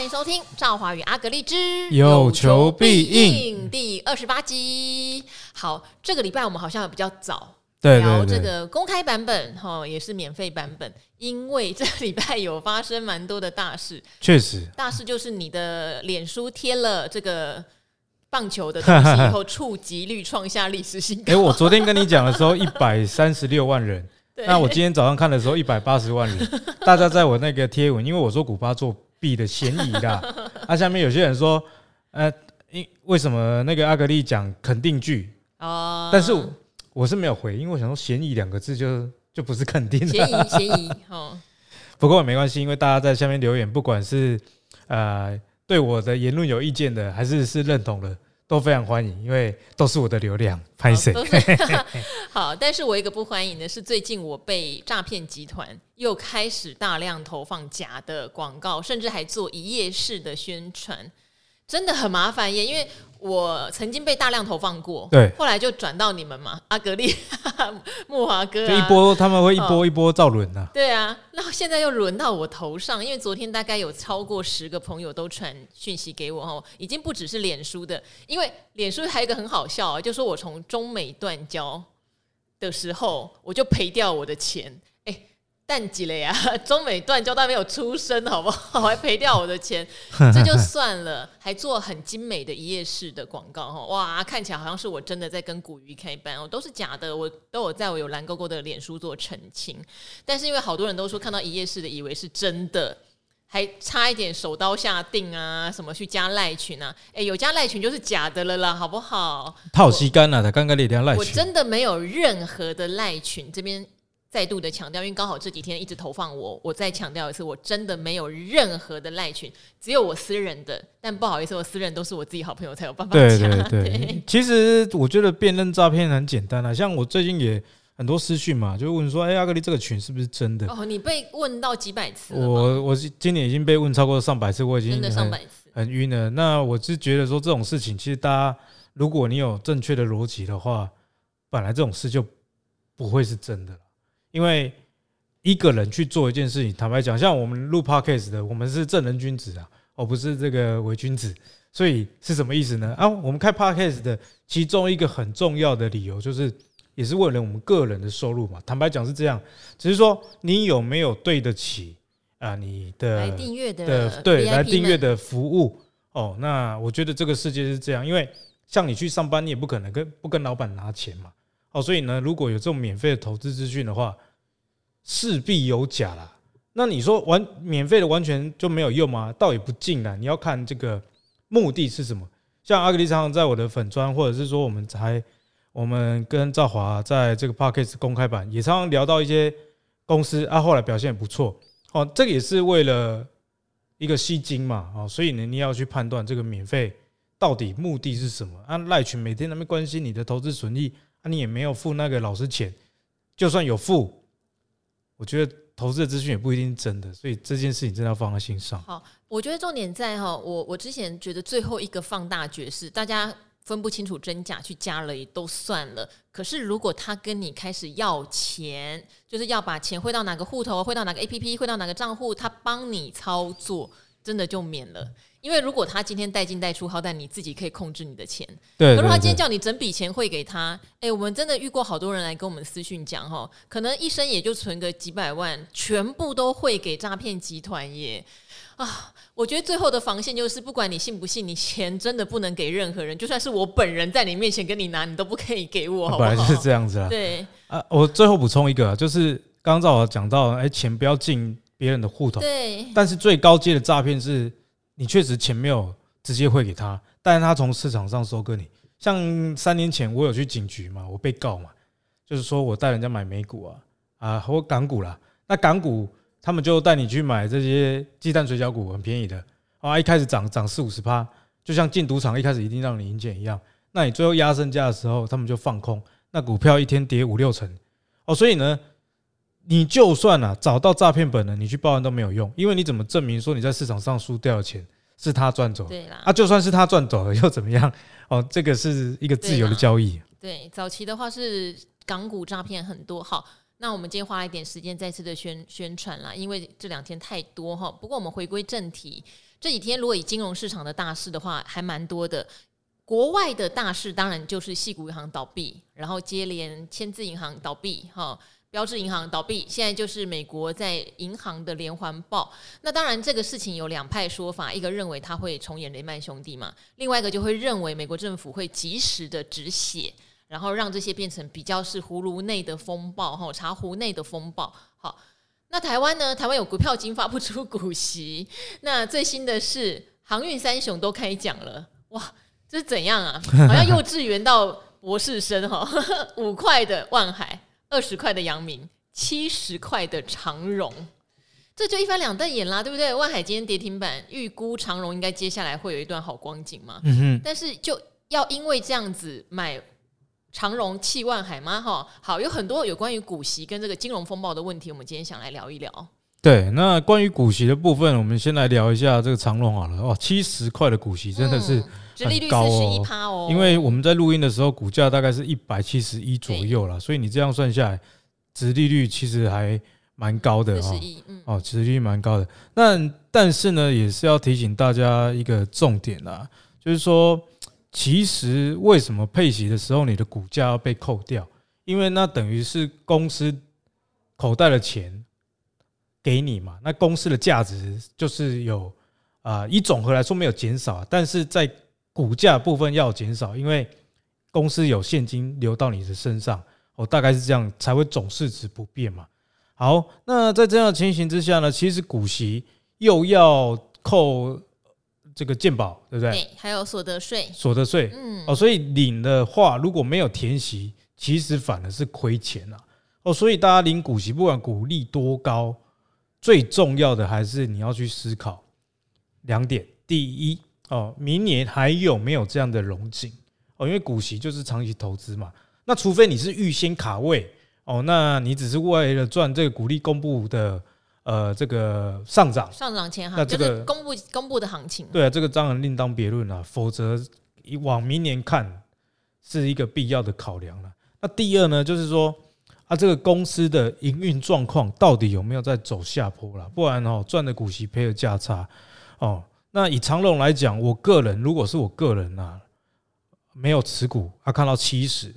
欢迎收听《赵华与阿格丽之有求必应》第二十八集。好，这个礼拜我们好像比较早对聊这个公开版本，哈，也是免费版本，因为这个礼拜有发生蛮多的大事。确实，大事就是你的脸书贴了这个棒球的东西以后，触及率创下历史新高。哎，我昨天跟你讲的时候，一百三十六万人。那我今天早上看的时候，一百八十万人，大家在我那个贴文，因为我说古巴作弊的嫌疑啦。那、啊、下面有些人说，呃，因为什么那个阿格丽讲肯定句哦，但是我，我是没有回，因为我想说嫌疑两个字就就不是肯定的嫌疑嫌疑哦。不过也没关系，因为大家在下面留言，不管是呃对我的言论有意见的，还是是认同的。都非常欢迎，因为都是我的流量，拍摄？好，但是我一个不欢迎的是，最近我被诈骗集团又开始大量投放假的广告，甚至还做一页式的宣传。真的很麻烦耶，因为我曾经被大量投放过，对，后来就转到你们嘛，阿格力、木华哥、啊，就一波他们会一波一波造轮啊。对啊，那现在又轮到我头上，因为昨天大概有超过十个朋友都传讯息给我哦，已经不只是脸书的，因为脸书还有一个很好笑啊，就说我从中美断交的时候，我就赔掉我的钱。淡季了呀，中美断交，但没有出生，好不好？还赔掉我的钱，这就算了，还做很精美的一页式的广告，哈，哇，看起来好像是我真的在跟古鱼开班哦，都是假的，我都有在我有蓝勾勾的脸书做澄清，但是因为好多人都说看到一页式的以为是真的，还差一点手刀下定啊，什么去加赖群啊，哎，有加赖群就是假的了啦，好不好？套吸干了，他刚刚那条赖群，我真的没有任何的赖群这边。再度的强调，因为刚好这几天一直投放我，我再强调一次，我真的没有任何的赖群，只有我私人的。但不好意思，我私人都是我自己好朋友才有办法加。对对对，对其实我觉得辨认诈骗很简单啊，像我最近也很多私讯嘛，就问说，哎，阿格力这个群是不是真的？哦，你被问到几百次了？我我今年已经被问超过上百次，我已经真的上百次很晕了。那我是觉得说这种事情，其实大家如果你有正确的逻辑的话，本来这种事就不会是真的。因为一个人去做一件事情，坦白讲，像我们录 podcast 的，我们是正人君子啊，而不是这个伪君子。所以是什么意思呢？啊，我们开 podcast 的其中一个很重要的理由，就是也是为了我们个人的收入嘛。坦白讲是这样，只是说你有没有对得起啊你的来订阅的的对来订阅的服务哦？那我觉得这个世界是这样，因为像你去上班，你也不可能跟不跟老板拿钱嘛。哦，所以呢，如果有这种免费的投资资讯的话，势必有假啦。那你说完免费的完全就没有用吗？倒也不尽然，你要看这个目的是什么。像阿格力常常在我的粉砖，或者是说我们才我们跟赵华在这个 Podcast 公开版也常常聊到一些公司啊，后来表现也不错。哦，这个也是为了一个吸金嘛。哦，所以呢，你要去判断这个免费到底目的是什么。啊，赖群每天那么关心你的投资损益。那、你也没有付那个老师钱，就算有付，我觉得投资的资讯也不一定真的，所以这件事情真的要放在心上。好，我觉得重点在哈，我我之前觉得最后一个放大绝是大家分不清楚真假去加了也都算了，可是如果他跟你开始要钱，就是要把钱汇到哪个户头，汇到哪个 APP，汇到哪个账户，他帮你操作，真的就免了。因为如果他今天带进带出，好歹你自己可以控制你的钱。对。可是他今天叫你整笔钱汇给他，哎，我们真的遇过好多人来跟我们私讯讲哈，可能一生也就存个几百万，全部都汇给诈骗集团耶。啊，我觉得最后的防线就是，不管你信不信，你钱真的不能给任何人，就算是我本人在你面前跟你拿，你都不可以给我。好不好？本来就是这样子啊。对。啊，我最后补充一个，就是刚刚我讲到，哎，钱不要进别人的户头。对。但是最高阶的诈骗是。你确实钱没有直接汇给他，但是他从市场上收割你。像三年前我有去警局嘛，我被告嘛，就是说我带人家买美股啊啊或港股啦，那港股他们就带你去买这些鸡蛋水饺股，很便宜的啊，一开始涨涨四五十趴，就像进赌场一开始一定让你赢钱一样。那你最后压身价的时候，他们就放空，那股票一天跌五六成哦，所以呢。你就算啊找到诈骗本了，你去报案都没有用，因为你怎么证明说你在市场上输掉的钱是他赚走？对啦，啊，就算是他赚走了又怎么样？哦，这个是一个自由的交易。对，早期的话是港股诈骗很多。好，那我们今天花了一点时间再次的宣宣传啦，因为这两天太多哈。不过我们回归正题，这几天如果以金融市场的大事的话，还蛮多的。国外的大事当然就是系股银行倒闭，然后接连签字银行倒闭，哈。标志银行倒闭，现在就是美国在银行的连环爆。那当然，这个事情有两派说法，一个认为他会重演雷曼兄弟嘛，另外一个就会认为美国政府会及时的止血，然后让这些变成比较是葫芦内的风暴，哈，茶壶内的风暴。好，那台湾呢？台湾有股票金发不出股息。那最新的是航运三雄都开奖了，哇，这是怎样啊？好像幼稚园到博士生哈，五块的万海。二十块的阳明，七十块的长荣，这就一翻两瞪眼啦，对不对？万海今天跌停板，预估长荣应该接下来会有一段好光景嘛。嗯哼。但是就要因为这样子买长荣弃万海吗？哈，好，有很多有关于股息跟这个金融风暴的问题，我们今天想来聊一聊。对，那关于股息的部分，我们先来聊一下这个长隆好了。哦，七十块的股息真的是很高哦，哦，因为我们在录音的时候，股价大概是一百七十一左右啦，所以你这样算下来，殖利率其实还蛮高的哦。哦，殖利率蛮高的。那但是呢，也是要提醒大家一个重点啦，就是说，其实为什么配息的时候你的股价要被扣掉？因为那等于是公司口袋的钱。给你嘛，那公司的价值就是有啊，以总和来说没有减少，但是在股价部分要减少，因为公司有现金流到你的身上，哦，大概是这样才会总市值不变嘛。好，那在这样的情形之下呢，其实股息又要扣这个健保，对不对？对，还有所得税，所得税，嗯，哦，所以领的话如果没有填息，其实反而是亏钱了，哦，所以大家领股息，不管股利多高。最重要的还是你要去思考两点：第一，哦，明年还有没有这样的荣景？哦，因为股息就是长期投资嘛。那除非你是预先卡位，哦，那你只是为了赚这个股利公布的呃这个上涨上涨前哈，那这个公布公布的行情。对啊，这个当然另当别论了。否则往明年看是一个必要的考量了。那第二呢，就是说。啊，这个公司的营运状况到底有没有在走下坡了？不然哦，赚的股息赔的价差哦。那以长龙来讲，我个人如果是我个人啊，没有持股，他看到七十，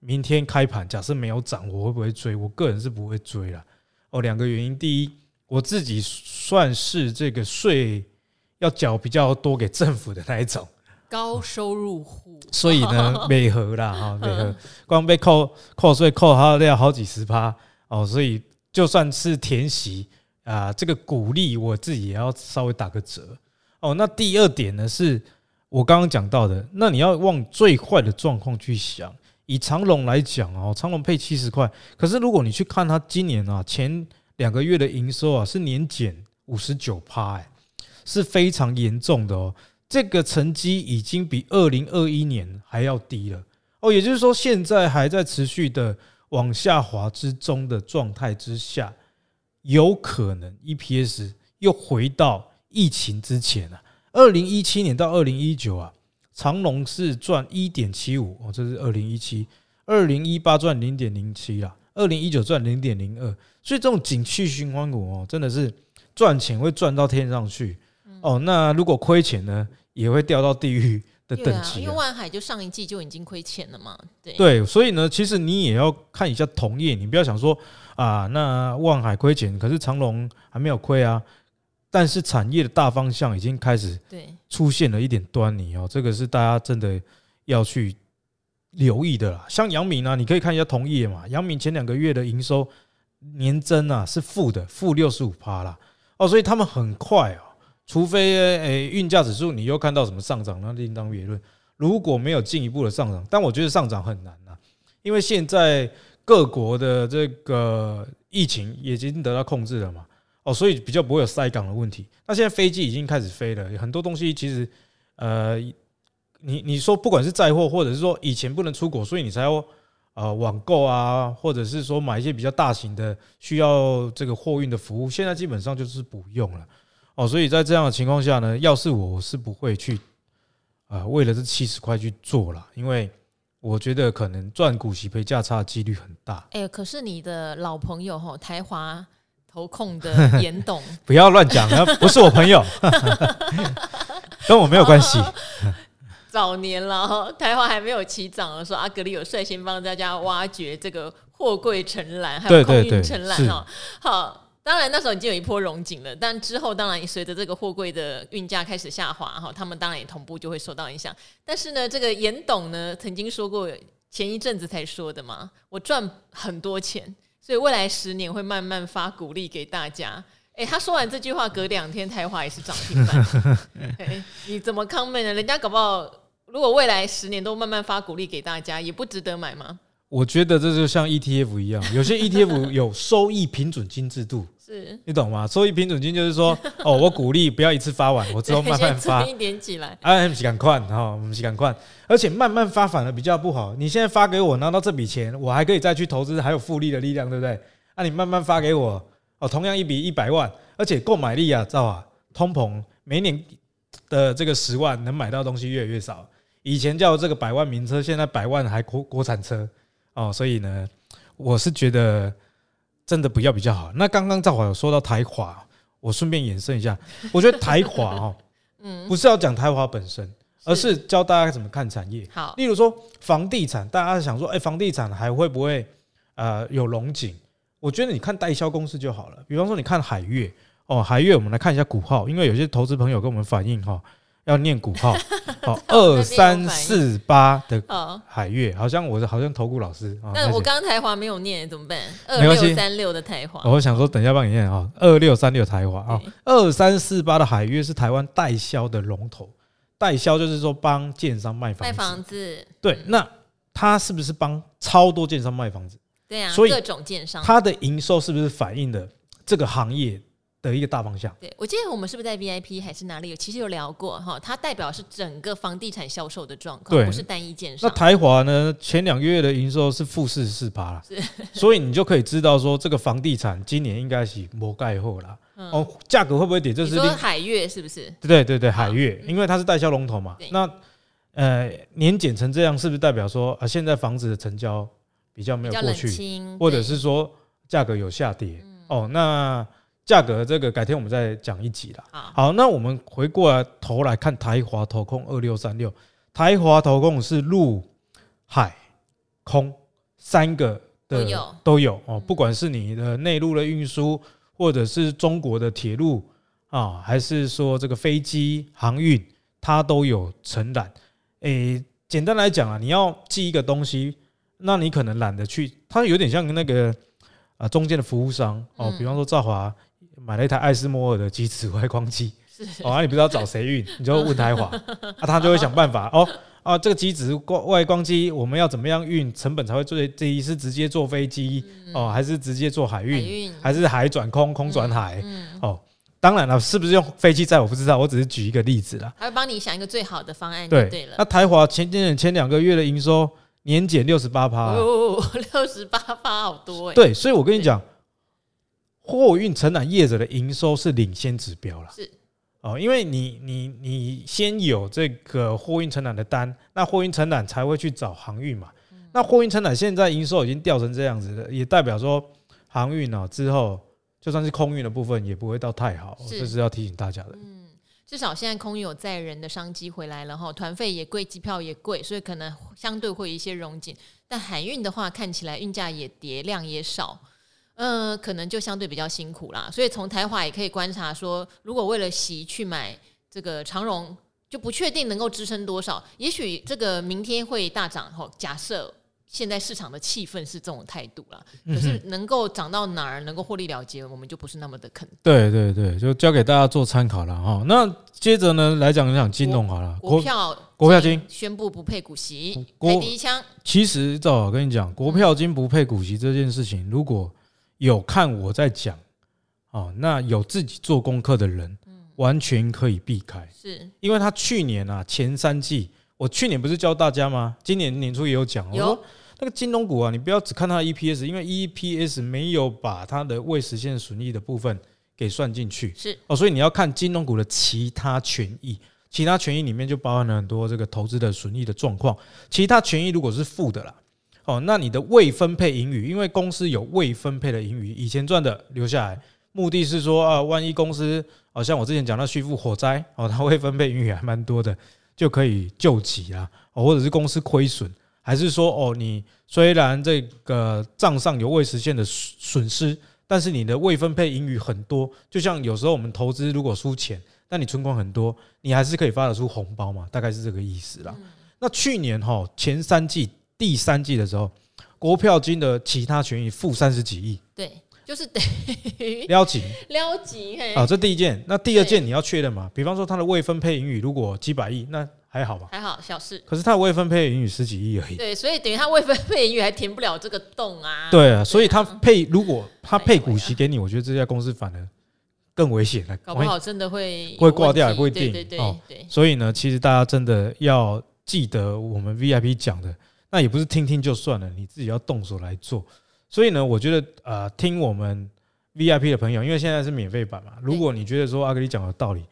明天开盘假设没有涨，我会不会追？我个人是不会追了。哦，两个原因，第一，我自己算是这个税要缴比较多给政府的那一种。高收入户，所以呢，美合啦哈，美合，光被扣扣税扣它要好几十趴哦，所以就算是填息啊，这个鼓励我自己也要稍微打个折哦。那第二点呢，是我刚刚讲到的，那你要往最坏的状况去想。以长龙来讲哦，长龙配七十块，可是如果你去看它今年啊前两个月的营收啊是年减五十九趴，哎，是非常严重的哦。这个成绩已经比二零二一年还要低了哦，也就是说，现在还在持续的往下滑之中的状态之下，有可能 EPS 又回到疫情之前了。二零一七年到二零一九啊，长隆是赚一点七五哦，这是二零一七，二零一八赚零点零七啦，二零一九赚零点零二，所以这种景气循环股哦，真的是赚钱会赚到天上去哦。那如果亏钱呢？也会掉到地狱的等级，因为万海就上一季就已经亏钱了嘛。对对，所以呢，其实你也要看一下同业，你不要想说啊，那万海亏钱，可是长隆还没有亏啊。但是产业的大方向已经开始对出现了一点端倪哦，这个是大家真的要去留意的啦。像阳明啊，你可以看一下同业嘛，阳明前两个月的营收年增啊是负的，负六十五趴啦。哦，所以他们很快哦。除非诶，运价指数你又看到什么上涨，那另当别论。如果没有进一步的上涨，但我觉得上涨很难呐，因为现在各国的这个疫情已经得到控制了嘛，哦，所以比较不会有塞港的问题。那现在飞机已经开始飞了，很多东西其实呃，你你说不管是载货，或者是说以前不能出国，所以你才要呃网购啊，或者是说买一些比较大型的需要这个货运的服务，现在基本上就是不用了。哦，所以在这样的情况下呢，要是我是不会去啊，为了这七十块去做了，因为我觉得可能赚股息赔价差的几率很大。哎，可是你的老朋友哈，台华投控的 严董，不要乱讲，不是我朋友，跟我没有关系。早年了，台华还没有起涨的时候，阿格里有率先帮大家挖掘这个货柜承揽，还有空运承揽哈。好，当然那时候已经有一波融景了，但之后当然随着这个货柜的运价开始下滑哈，他们当然也同步就会受到影响。但是呢，这个严董呢曾经说过，前一阵子才说的嘛，我赚很多钱，所以未来十年会慢慢发鼓励给大家。哎，他说完这句话，隔两天台华也是涨停板。你怎么 comment 呢？人家搞不好。如果未来十年都慢慢发鼓励给大家，也不值得买吗？我觉得这就像 ETF 一样，有些 ETF 有收益平准金制度，是你懂吗？所以平准金就是说，哦，我鼓励不要一次发完，我之后慢慢发，一点起来。啊，不是赶快哈，不是赶快，而且慢慢发反而比较不好。你现在发给我拿到这笔钱，我还可以再去投资，还有复利的力量，对不对？啊，你慢慢发给我，哦，同样一笔一百万，而且购买力啊，知道吧？通膨每年的这个十万能买到东西越来越少。以前叫这个百万名车，现在百万还国国产车哦，所以呢，我是觉得真的不要比较好。那刚刚赵华有说到台华，我顺便延伸一下，我觉得台华哦，嗯，不是要讲台华本身，而是教大家怎么看产业。好，例如说房地产，大家想说，哎，房地产还会不会呃有龙井？我觉得你看代销公司就好了。比方说，你看海月哦，海月，我们来看一下股号，因为有些投资朋友跟我们反映哈。要念股号，好，二三四八的海月，好像我是好像投顾老师。那我刚刚台华没有念怎么办？二六三六的台华，我想说等一下帮你念啊，二六三六台华啊，二三四八的海月是台湾代销的龙头，代销就是说帮建商卖房子。卖房子，对，那他是不是帮超多建商卖房子？对啊，所以各种建商，他的营收是不是反映的这个行业？的一个大方向。对，我记得我们是不是在 VIP 还是哪里有，其实有聊过哈，它代表是整个房地产销售的状况，不是单一件事。那台华呢？前两个月的营收是负四十四趴了，所以你就可以知道说，这个房地产今年应该是摩盖后了。哦，价格会不会跌？这是海月是不是？对对对，海月，因为它是代销龙头嘛。那呃，年减成这样，是不是代表说啊，现在房子的成交比较没有过去，或者是说价格有下跌？哦，那。价格这个改天我们再讲一集啦。好，那我们回过来头来看台华投控二六三六，台华投控是陆海空三个的都有哦，不管是你的内陆的运输，或者是中国的铁路啊，还是说这个飞机航运，它都有承揽。诶，简单来讲啊，你要寄一个东西，那你可能懒得去，它有点像那个啊中间的服务商哦，比方说兆华。买了一台艾斯摩尔的机子外光机，哦，啊、你不知道找谁运，你就问台华，啊，他就会想办法哦，啊，这个机子光外光机我们要怎么样运，成本才会最低？是直接坐飞机哦，还是直接坐海运，还是海转空，空转海？哦，当然了，是不是用飞机载我不知道，我只是举一个例子啦。他会帮你想一个最好的方案，对对了。那台华前前前两个月的营收年减六十八趴，哦，六十八趴好多哎。对，所以我跟你讲。货运承揽业者的营收是领先指标了，是哦，因为你你你先有这个货运承揽的单，那货运承揽才会去找航运嘛。那货运承揽现在营收已经掉成这样子了，也代表说航运啊之后就算是空运的部分也不会到太好，这是要提醒大家的。嗯，至少现在空运有载人的商机回来了哈，团费也贵，机票也贵，所以可能相对会有一些融紧。但海运的话，看起来运价也跌，量也少。嗯、呃，可能就相对比较辛苦啦，所以从台华也可以观察说，如果为了席去买这个长荣，就不确定能够支撑多少，也许这个明天会大涨吼。假设现在市场的气氛是这种态度啦，可是能够涨到哪儿，能够获利了结，我们就不是那么的肯定。对对对，就交给大家做参考了哈。那接着呢，来讲一讲金融好了，国票国票金宣布不配股息，开第一枪。其实赵我跟你讲，国票金不配股息这件事情，如果有看我在讲，哦，那有自己做功课的人，完全可以避开，是。因为他去年啊前三季，我去年不是教大家吗？今年年初也有讲，我说那个金融股啊，你不要只看它的 EPS，因为 EPS 没有把它的未实现损益的部分给算进去，是。哦，所以你要看金融股的其他权益，其他权益里面就包含了很多这个投资的损益的状况，其他权益如果是负的啦。哦，那你的未分配盈余，因为公司有未分配的盈余，以前赚的留下来，目的是说啊，万一公司好像我之前讲到旭富火灾哦，它未分配盈余还蛮多的，就可以救急啊，哦或者是公司亏损，还是说哦，你虽然这个账上有未实现的损失，但是你的未分配盈余很多，就像有时候我们投资如果输钱，但你存款很多，你还是可以发得出红包嘛，大概是这个意思啦。那去年哈前三季第三季的时候，国票金的其他权益负三十几亿，对。就是等于 撩级，撩级嘿。啊，这第一件，那第二件你要确认嘛？比方说它的未分配盈余如果几百亿，那还好吧？还好，小事。可是它的未分配盈余十几亿而已。对，所以等于它未分配盈余还填不了这个洞啊。对啊，所以它配如果它配股息给你，我觉得这家公司反而更危险了。搞不好真的会会挂掉也不一定。对对对。所以呢，其实大家真的要记得我们 VIP 讲的，那也不是听听就算了，你自己要动手来做。所以呢，我觉得呃，听我们 VIP 的朋友，因为现在是免费版嘛，如果你觉得说阿格力讲的道理，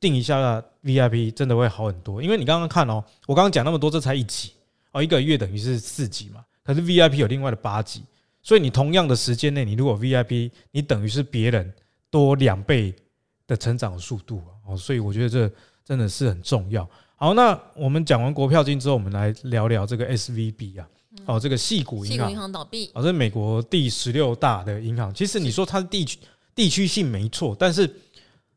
定一下 VIP 真的会好很多。因为你刚刚看哦，我刚刚讲那么多，这才一集哦，一个月等于是四集嘛，可是 VIP 有另外的八集，所以你同样的时间内，你如果 VIP，你等于是别人多两倍的成长速度哦，所以我觉得这真的是很重要。好，那我们讲完国票金之后，我们来聊聊这个 SVB 啊。哦，这个细谷银行，矽谷银行倒闭。哦，这是美国第十六大的银行。其实你说它是地区地区性没错，但是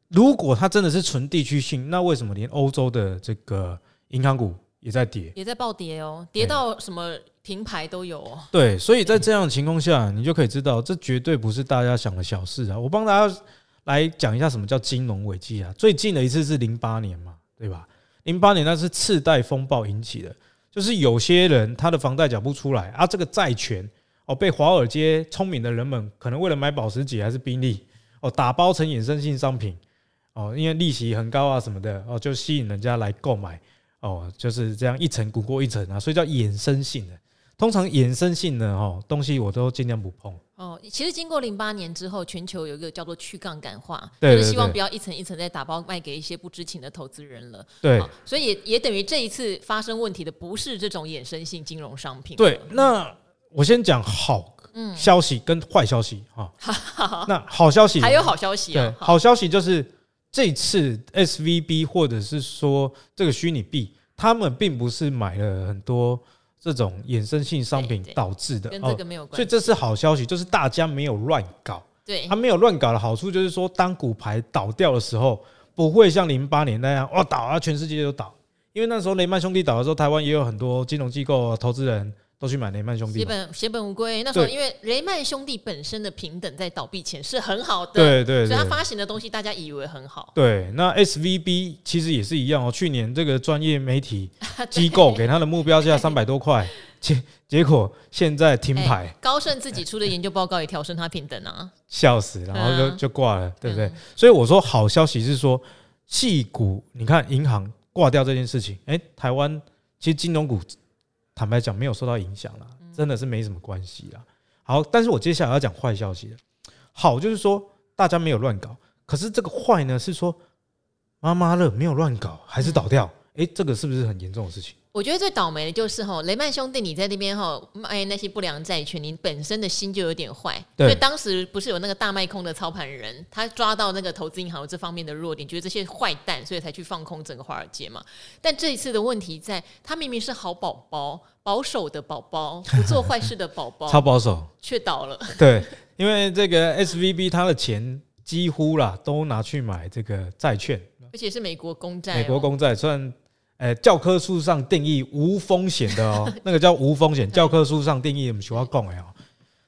如果它真的是纯地区性，那为什么连欧洲的这个银行股也在跌，也在暴跌哦，跌到什么停牌都有哦。对，所以在这样的情况下，你就可以知道，这绝对不是大家想的小事啊。我帮大家来讲一下什么叫金融危机啊。最近的一次是零八年嘛，对吧？零八年那是次贷风暴引起的。就是有些人他的房贷缴不出来啊，这个债权哦被华尔街聪明的人们可能为了买保时捷还是宾利哦打包成衍生性商品哦，因为利息很高啊什么的哦，就吸引人家来购买哦，就是这样一层鼓过一层啊，所以叫衍生性的。通常衍生性的哦东西我都尽量不碰。哦，其实经过零八年之后，全球有一个叫做去杠杆化，就是希望不要一层一层再打包卖给一些不知情的投资人了。对，所以也也等于这一次发生问题的不是这种衍生性金融商品。对，那我先讲好消息跟坏消息哈。那好消息还有好消息啊。对，好消息就是这次 SVB 或者是说这个虚拟币，他们并不是买了很多。这种衍生性商品导致的，跟这个没有关系，所以这是好消息，就是大家没有乱搞。对，他没有乱搞的好处就是说，当股牌倒掉的时候，不会像零八年那样，哇，倒啊，全世界都倒。因为那时候雷曼兄弟倒的时候，台湾也有很多金融机构、投资人。都去买雷曼兄弟，血本血本无归。那时候因为雷曼兄弟本身的平等在倒闭前是很好的，对对，所以他发行的东西大家以为很好。对，那 SVB 其实也是一样哦。去年这个专业媒体 机构给他的目标价 三百多块，结结果现在停牌。高盛自己出的研究报告也调升他平等啊，笑死，然后就就挂了，对不对？所以我说好消息是说，细股你看银行挂掉这件事情，哎，台湾其实金融股。坦白讲，没有受到影响了，真的是没什么关系了。好，但是我接下来要讲坏消息了。好，就是说大家没有乱搞，可是这个坏呢，是说妈妈乐没有乱搞，还是倒掉。诶，这个是不是很严重的事情？我觉得最倒霉的就是哈，雷曼兄弟，你在那边哈卖那些不良债权，你本身的心就有点坏。对，所以当时不是有那个大卖空的操盘人，他抓到那个投资银行有这方面的弱点，觉得这些坏蛋，所以才去放空整个华尔街嘛。但这一次的问题在，他明明是好宝宝，保守的宝宝，不做坏事的宝宝，超保守，却倒了。对，因为这个 SVB 他的钱几乎啦都拿去买这个债券，而且是美国公债，美国公债算。诶，教科书上定义无风险的哦，那个叫无风险。教科书上定义，我们喜欢讲哎哦。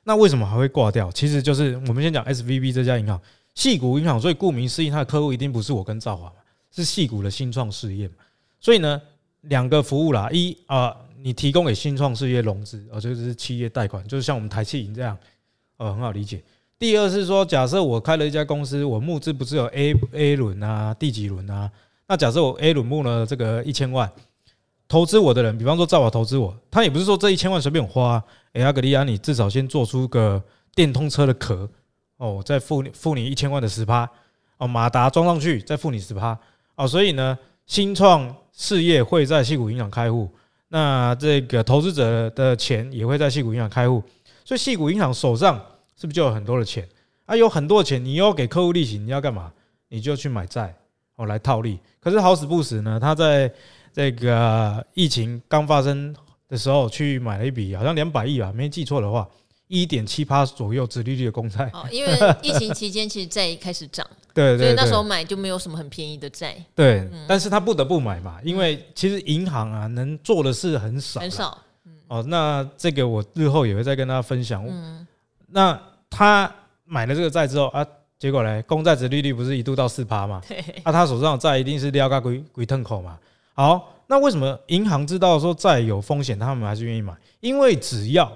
那为什么还会挂掉？其实就是我们先讲 SVB 这家银行，矽谷银行。所以顾名思义，它的客户一定不是我跟赵华嘛，是矽谷的新创事业。所以呢，两个服务啦，一啊，你提供给新创事业融资，哦，就是企业贷款，就是像我们台企银这样，呃，很好理解。第二是说，假设我开了一家公司，我募资不是有 A A 轮啊、第几轮啊？那假设我 A 轮募呢这个一千万，投资我的人，比方说赵华投资我，他也不是说这一千万随便花，哎，阿格利亚，你至少先做出个电通车的壳哦，再付付你一千万的十趴哦，马达装上去再付你十趴哦，所以呢，新创事业会在矽谷银行开户，那这个投资者的钱也会在矽谷银行开户，所以矽谷银行手上是不是就有很多的钱？啊，有很多钱，你又要给客户利息，你要干嘛？你就去买债哦来套利。可是好死不死呢，他在这个疫情刚发生的时候去买了一笔，好像两百亿啊，没记错的话。一点七八左右殖利率的公债，哦，因为疫情期间其实债开始涨，对，所以那时候买就没有什么很便宜的债，对，但是他不得不买嘛，因为其实银行啊能做的事很少，很少，哦，那这个我日后也会再跟大家分享，嗯，那他买了这个债之后啊，结果呢，公债值利率不是一度到四趴嘛，对，啊，他手上的债一定是撩个龟龟吞口嘛，好，那为什么银行知道说债有风险，他们还是愿意买？因为只要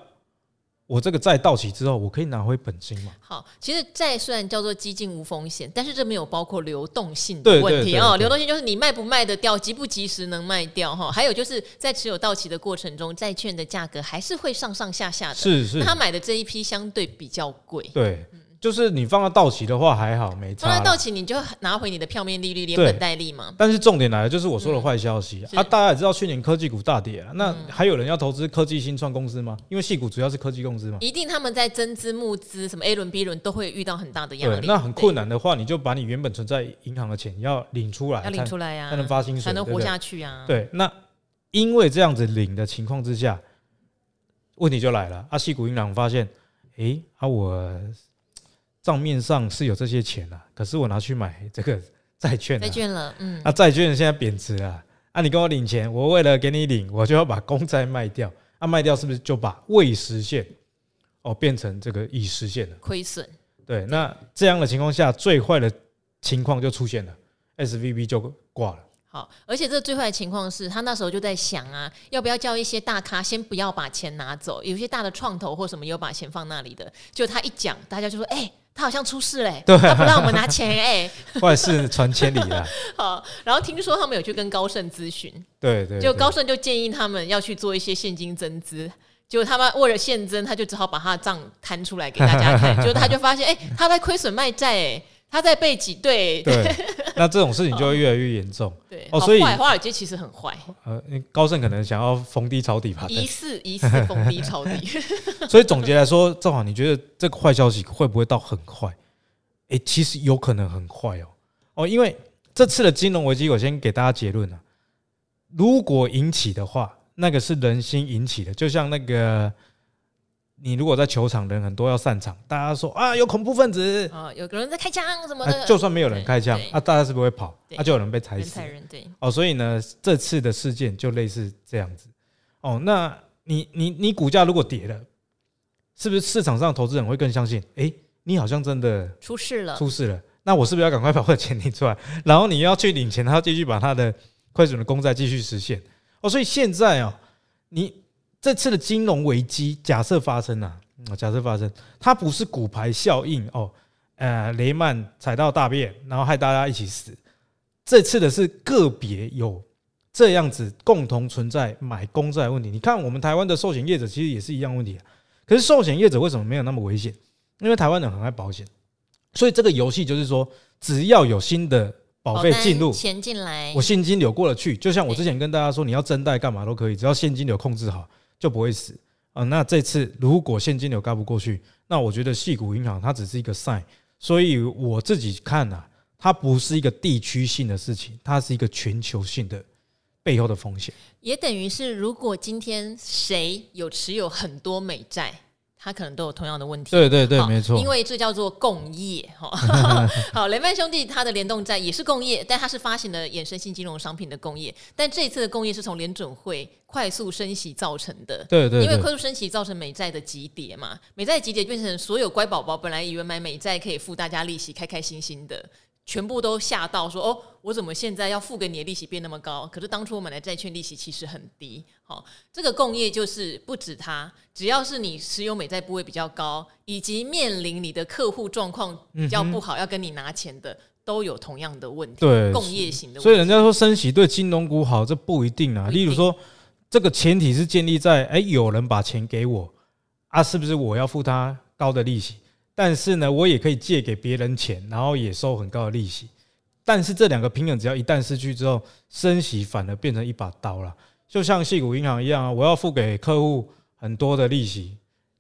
我这个债到期之后，我可以拿回本金嘛？好，其实债虽然叫做基金无风险，但是这没有包括流动性的问题哦。流动性就是你卖不卖得掉，及不及时能卖掉哈。还有就是在持有到期的过程中，债券的价格还是会上上下下的。是是，他买的这一批相对比较贵。对。就是你放到到期的话还好，没差。放到到期你就拿回你的票面利率，连本带利嘛。但是重点来了，就是我说的坏消息、嗯、啊！大家也知道去年科技股大跌啊，那还有人要投资科技新创公司吗？因为细股主要是科技公司嘛。一定他们在增资募资，什么 A 轮 B 轮都会遇到很大的压力。那很困难的话，你就把你原本存在银行的钱要领出来，要领出来呀、啊，才能发薪水，才能活下去啊。对，那因为这样子领的情况之下，问题就来了啊！细股银行发现，哎、欸、啊我。账面上是有这些钱啊，可是我拿去买这个 债券，债券了，嗯，那债券现在贬值了，啊，你跟我领钱，我为了给你领，我就要把公债卖掉，啊，卖掉是不是就把未实现哦变成这个已实现了亏损？对，那这样的情况下，最坏的情况就出现了，SVB 就挂了。好，而且这最坏的情况是他那时候就在想啊，要不要叫一些大咖先不要把钱拿走，有些大的创投或什么有把钱放那里的，就他一讲，大家就说，哎、欸。他好像出事嘞、欸，对。啊、他不让我们拿钱哎、欸，坏事传千里了。好，然后听说他们有去跟高盛咨询，对，对对，就高盛就建议他们要去做一些现金增资，结果他们为了现增，他就只好把他的账摊出来给大家看，结果他就发现，哎、欸，他在亏损卖债。他在被挤兑，对，那这种事情就会越来越严重。对，哦，所以华尔街其实很坏。呃，高盛可能想要逢低抄底吧？疑似疑似逢低抄底。所以总结来说，正好你觉得这个坏消息会不会到很快？哎，其实有可能很快哦。哦，因为这次的金融危机，我先给大家结论啊。如果引起的话，那个是人心引起的，就像那个。你如果在球场人很多要散场，大家说啊有恐怖分子啊，有个人在开枪什么的，就算没有人开枪啊，大家是不会跑，啊就有人被踩死。对哦，所以呢，这次的事件就类似这样子。哦，那你你你股价如果跌了，是不是市场上投资人会更相信？哎，你好像真的出事了，出事了。那我是不是要赶快把我的钱领出来？然后你要去领钱，他要继续把他的亏损的公债继续实现。哦，所以现在哦，你。这次的金融危机假设发生啊，假设发生，它不是骨牌效应哦，呃，雷曼踩到大便，然后害大家一起死。这次的是个别有这样子共同存在买公债的问题。你看，我们台湾的寿险业者其实也是一样问题。可是寿险业者为什么没有那么危险？因为台湾人很爱保险，所以这个游戏就是说，只要有新的保费进入，钱进来，我现金流过得去。就像我之前跟大家说，你要增贷干嘛都可以，只要现金流控制好。就不会死啊！那这次如果现金流高不过去，那我觉得细股银行它只是一个 sign，所以我自己看啊，它不是一个地区性的事情，它是一个全球性的背后的风险。也等于是，如果今天谁有持有很多美债。他可能都有同样的问题。对对对，没错。因为这叫做共业哈。好，雷曼兄弟他的联动债也是共业，但他是发行了衍生性金融商品的共业。但这一次的共业是从联准会快速升息造成的。对对。因为快速升息造成美债的急跌嘛，美债急跌变成所有乖宝宝本来以为买美债可以付大家利息，开开心心的。全部都吓到说哦，我怎么现在要付给你的利息变那么高？可是当初我买的债券利息其实很低。好，这个共业就是不止它，只要是你持有美债部位比较高，以及面临你的客户状况比较不好，要跟你拿钱的，都有同样的问题。对，共业型的问题。所以人家说升息对金融股好，这不一定啊。例如说，这个前提是建立在哎，有人把钱给我啊，是不是我要付他高的利息？但是呢，我也可以借给别人钱，然后也收很高的利息。但是这两个平衡，只要一旦失去之后，升息反而变成一把刀了。就像矽谷银行一样啊，我要付给客户很多的利息，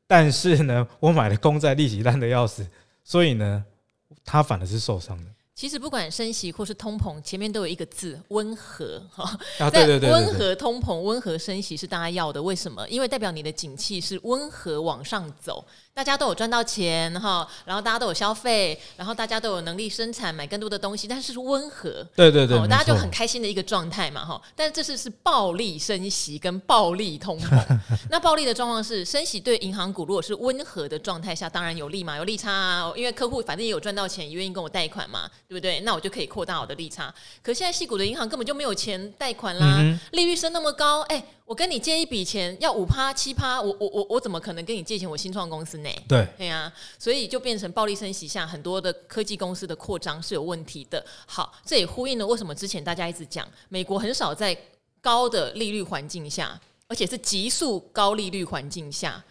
但是呢，我买的公债利息烂的要死，所以呢，他反而是受伤的。其实不管升息或是通膨，前面都有一个字温和哈。啊，对对对，温和通膨、温和升息是大家要的。为什么？因为代表你的景气是温和往上走。大家都有赚到钱哈，然后大家都有消费，然后大家都有能力生产买更多的东西，但是是温和，对对对，大家就很开心的一个状态嘛哈。但是这是是暴力升息跟暴力通膨。那暴力的状况是升息对银行股如果是温和的状态下，当然有利嘛，有利差啊，因为客户反正也有赚到钱，也愿意跟我贷款嘛，对不对？那我就可以扩大我的利差。可现在细股的银行根本就没有钱贷款啦，嗯、利率升那么高，哎。我跟你借一笔钱要五趴七趴，我我我我怎么可能跟你借钱？我新创公司呢？对，对、啊，所以就变成暴力升息下，很多的科技公司的扩张是有问题的。好，这也呼应了为什么之前大家一直讲，美国很少在高的利率环境下，而且是急速高利率环境下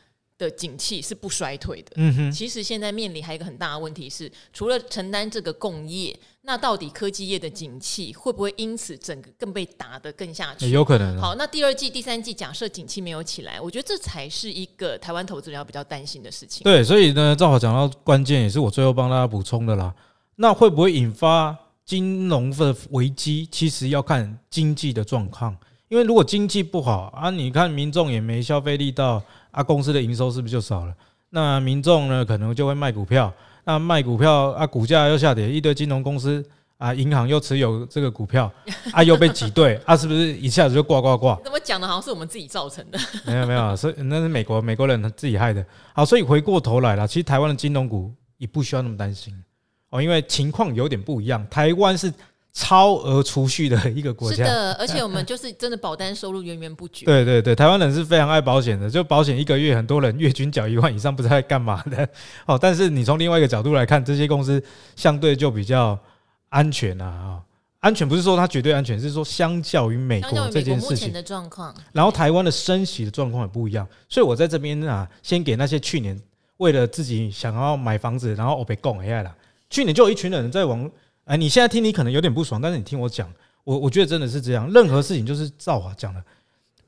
的景气是不衰退的。嗯哼，其实现在面临还有一个很大的问题是，除了承担这个共业。那到底科技业的景气会不会因此整个更被打得更下去？有可能。好，那第二季、第三季假设景气没有起来，我觉得这才是一个台湾投资人要比较担心的事情。对，所以呢，正好讲到关键，也是我最后帮大家补充的啦。那会不会引发金融的危机？其实要看经济的状况，因为如果经济不好啊，你看民众也没消费力道啊，公司的营收是不是就少了？那民众呢，可能就会卖股票。那卖股票啊，股价又下跌，一堆金融公司啊，银行又持有这个股票 啊，又被挤兑啊，是不是一下子就挂挂挂？怎么讲的，好像是我们自己造成的？没有没有，所以那是美国美国人他自己害的。好，所以回过头来了，其实台湾的金融股也不需要那么担心哦，因为情况有点不一样，台湾是。超额储蓄的一个国家，是的，而且我们就是真的保单收入源源不绝。对对对，台湾人是非常爱保险的，就保险一个月，很多人月均缴一万以上，不知道在干嘛的。哦，但是你从另外一个角度来看，这些公司相对就比较安全啊。安全不是说它绝对安全，是说相较于美国这件事情的状况。然后台湾的升息的状况也不一样，所以我在这边啊，先给那些去年为了自己想要买房子，然后我被拱一下了。去年就有一群人在往。哎，你现在听你可能有点不爽，但是你听我讲，我我觉得真的是这样。任何事情就是照华讲的，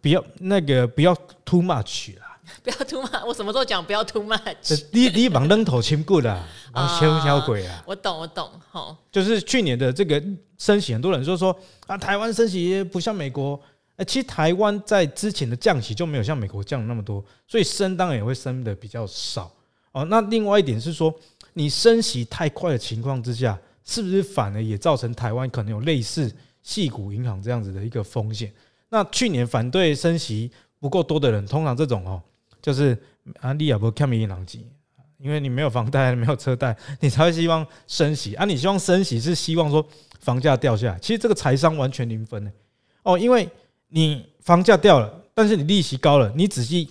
不要那个不要 too much 啦，不要 too much。我什么时候讲不要 too much？你你往扔头轻过啦，往小小鬼啊！我懂我懂，好，就是去年的这个升息，很多人就说啊，台湾升息不像美国。哎，其实台湾在之前的降息就没有像美国降那么多，所以升当然也会升的比较少哦。那另外一点是说，你升息太快的情况之下。是不是反而也造成台湾可能有类似矽谷银行这样子的一个风险？那去年反对升息不够多的人，通常这种哦，就是啊，你也不看民营银行因为你没有房贷，没有车贷，你才会希望升息啊。你希望升息是希望说房价掉下来，其实这个财商完全零分呢。哦，因为你房价掉了，但是你利息高了，你仔细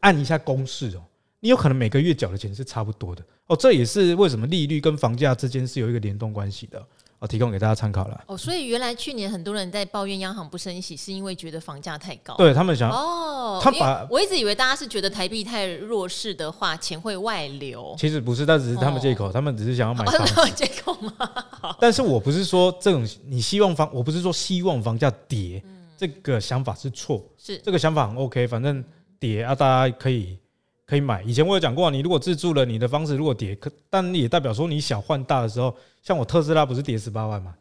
按一下公式哦，你有可能每个月缴的钱是差不多的。哦，这也是为什么利率跟房价之间是有一个联动关系的。我提供给大家参考了。哦，所以原来去年很多人在抱怨央行不升息，是因为觉得房价太高。对他们想哦，他把我一直以为大家是觉得台币太弱势的话，钱会外流。其实不是，但只是他们借口，他们只是想要买 房。他们借口吗？但是我不是说这种你希望房，我不是说希望房价跌，这个想法是错。是这个想法很 OK，反正跌啊，大家可以。可以买。以前我有讲过，你如果自住了，你的房子如果跌，可但也代表说你小换大的时候，像我特斯拉不是跌十八万嘛？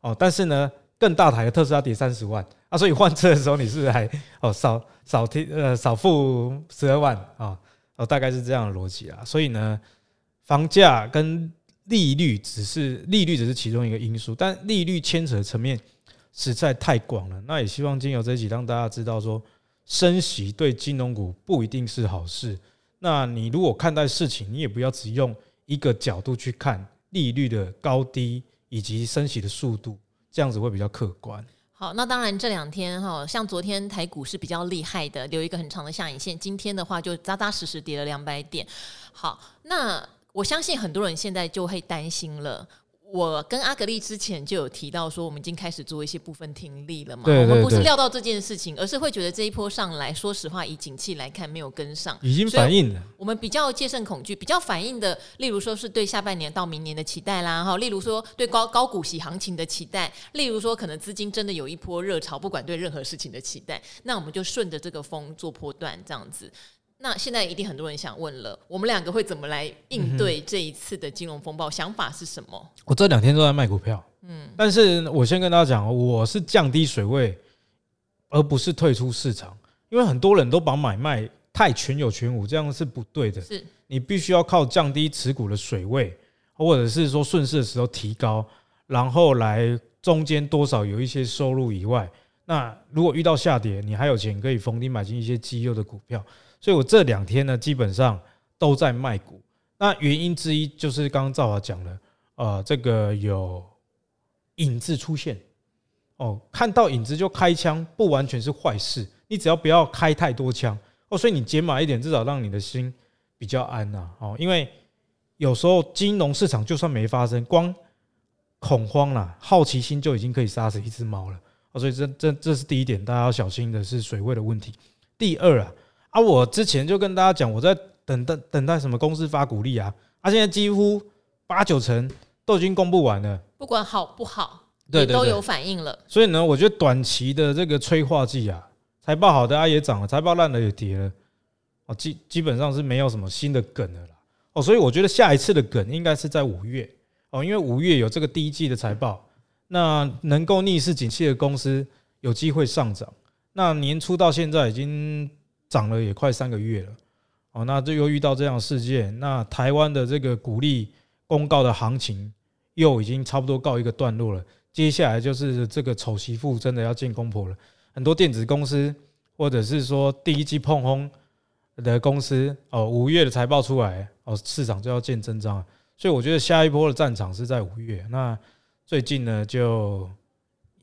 哦，但是呢，更大台的特斯拉跌三十万啊，所以换车的时候你是不是还哦少少贴呃少付十二万啊？哦，大概是这样的逻辑啊。所以呢，房价跟利率只是利率只是其中一个因素，但利率牵扯的层面实在太广了。那也希望经由这一集让大家知道说，升息对金融股不一定是好事。那你如果看待事情，你也不要只用一个角度去看利率的高低以及升息的速度，这样子会比较客观。好，那当然这两天哈，像昨天台股是比较厉害的，留一个很长的下影线。今天的话就扎扎实实跌了两百点。好，那我相信很多人现在就会担心了。我跟阿格丽之前就有提到说，我们已经开始做一些部分停利了嘛。对对对，我们不是料到这件事情，而是会觉得这一波上来说实话，以景气来看没有跟上，已经反映了。我们比较戒慎恐惧，比较反映的，例如说是对下半年到明年的期待啦，哈，例如说对高高股息行情的期待，例如说可能资金真的有一波热潮，不管对任何事情的期待，那我们就顺着这个风做波段这样子。那现在一定很多人想问了，我们两个会怎么来应对这一次的金融风暴？嗯、想法是什么？我这两天都在卖股票，嗯，但是我先跟大家讲，我是降低水位，而不是退出市场，因为很多人都把买卖太全有全无，这样是不对的。是你必须要靠降低持股的水位，或者是说顺势的时候提高，然后来中间多少有一些收入以外。那如果遇到下跌，你还有钱可以逢低买进一些绩优的股票，所以我这两天呢，基本上都在卖股。那原因之一就是刚刚赵华讲了，呃，这个有影子出现，哦，看到影子就开枪，不完全是坏事。你只要不要开太多枪哦，所以你减码一点，至少让你的心比较安呐。哦，因为有时候金融市场就算没发生，光恐慌啦，好奇心就已经可以杀死一只猫了。所以这这这是第一点，大家要小心的是水位的问题。第二啊啊，我之前就跟大家讲，我在等待等待什么公司发股利啊，啊，现在几乎八九成都已经公布完了，不管好不好，对，都有反应了。所以呢，我觉得短期的这个催化剂啊，财报好的啊也涨了，财报烂的也跌了，哦，基基本上是没有什么新的梗了啦。哦，所以我觉得下一次的梗应该是在五月哦，因为五月有这个第一季的财报。那能够逆势景气的公司有机会上涨。那年初到现在已经涨了也快三个月了，哦，那这又遇到这样的事件，那台湾的这个股利公告的行情又已经差不多告一个段落了。接下来就是这个丑媳妇真的要见公婆了。很多电子公司或者是说第一季碰轰的公司，哦，五月的财报出来，哦，市场就要见真章了。所以我觉得下一波的战场是在五月。那最近呢，就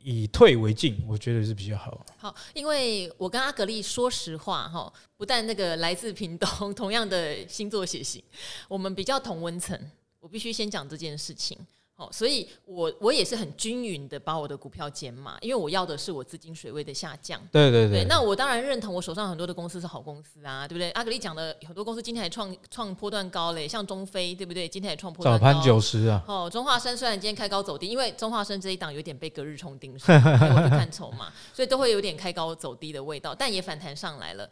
以退为进，我觉得是比较好。好，因为我跟阿格丽说实话哈，不但那个来自屏东，同样的星座血型，我们比较同温层，我必须先讲这件事情。哦，所以我我也是很均匀的把我的股票减码，因为我要的是我资金水位的下降。对对对，对。那我当然认同我手上很多的公司是好公司啊，对不对？阿格力讲的很多公司今天还创创波段高嘞，像中非，对不对？今天还创波段高。早盘九十啊。哦，中化生虽然今天开高走低，因为中化生这一档有点被隔日冲盯上，我就看筹码，所以都会有点开高走低的味道，但也反弹上来了。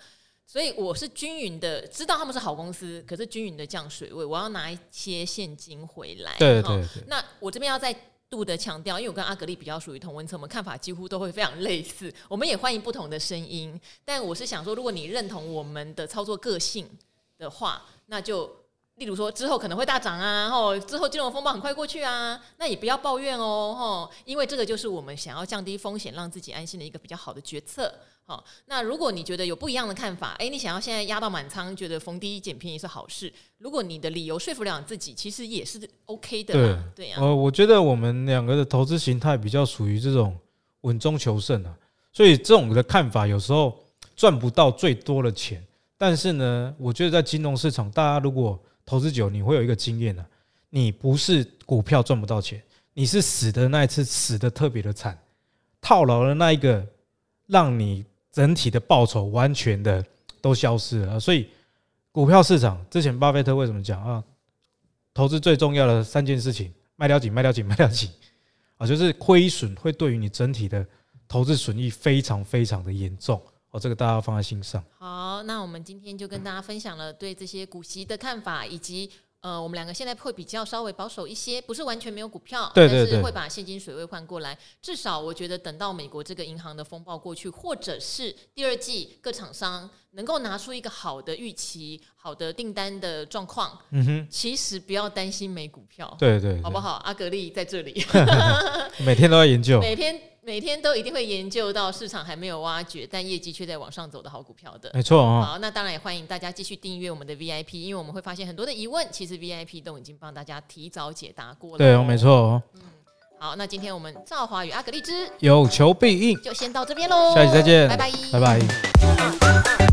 所以我是均匀的，知道他们是好公司，可是均匀的降水位，我要拿一些现金回来。对对对。那我这边要再度的强调，因为我跟阿格丽比较属于同温层，我们看法几乎都会非常类似。我们也欢迎不同的声音，但我是想说，如果你认同我们的操作个性的话，那就例如说之后可能会大涨啊，吼，之后金融风暴很快过去啊，那也不要抱怨哦，吼，因为这个就是我们想要降低风险，让自己安心的一个比较好的决策。好，那如果你觉得有不一样的看法，哎，你想要现在压到满仓，觉得逢低捡便宜是好事。如果你的理由说服了你自己，其实也是 OK 的。对对呀。呃，我觉得我们两个的投资形态比较属于这种稳中求胜啊，所以这种的看法有时候赚不到最多的钱，但是呢，我觉得在金融市场，大家如果投资久，你会有一个经验啊，你不是股票赚不到钱，你是死的那一次死的特别的惨，套牢的那一个让你。整体的报酬完全的都消失了，所以股票市场之前巴菲特为什么讲啊？投资最重要的三件事情：卖掉紧，卖掉紧，卖掉紧啊！就是亏损会对于你整体的投资损益非常非常的严重哦，这个大家要放在心上。好，那我们今天就跟大家分享了对这些股息的看法，以及。呃，我们两个现在会比较稍微保守一些，不是完全没有股票，对对对，但是会把现金水位换过来。至少我觉得等到美国这个银行的风暴过去，或者是第二季各厂商能够拿出一个好的预期、好的订单的状况，嗯哼，其实不要担心没股票，对对，对，好不好？阿格力在这里 每天都要研究，每天。每天都一定会研究到市场还没有挖掘，但业绩却在往上走的好股票的，没错哦。好，那当然也欢迎大家继续订阅我们的 VIP，因为我们会发现很多的疑问，其实 VIP 都已经帮大家提早解答过了。对哦，没错哦。嗯，好，那今天我们赵华与阿格丽之有求必应，就先到这边喽。下期再见，拜拜，拜拜。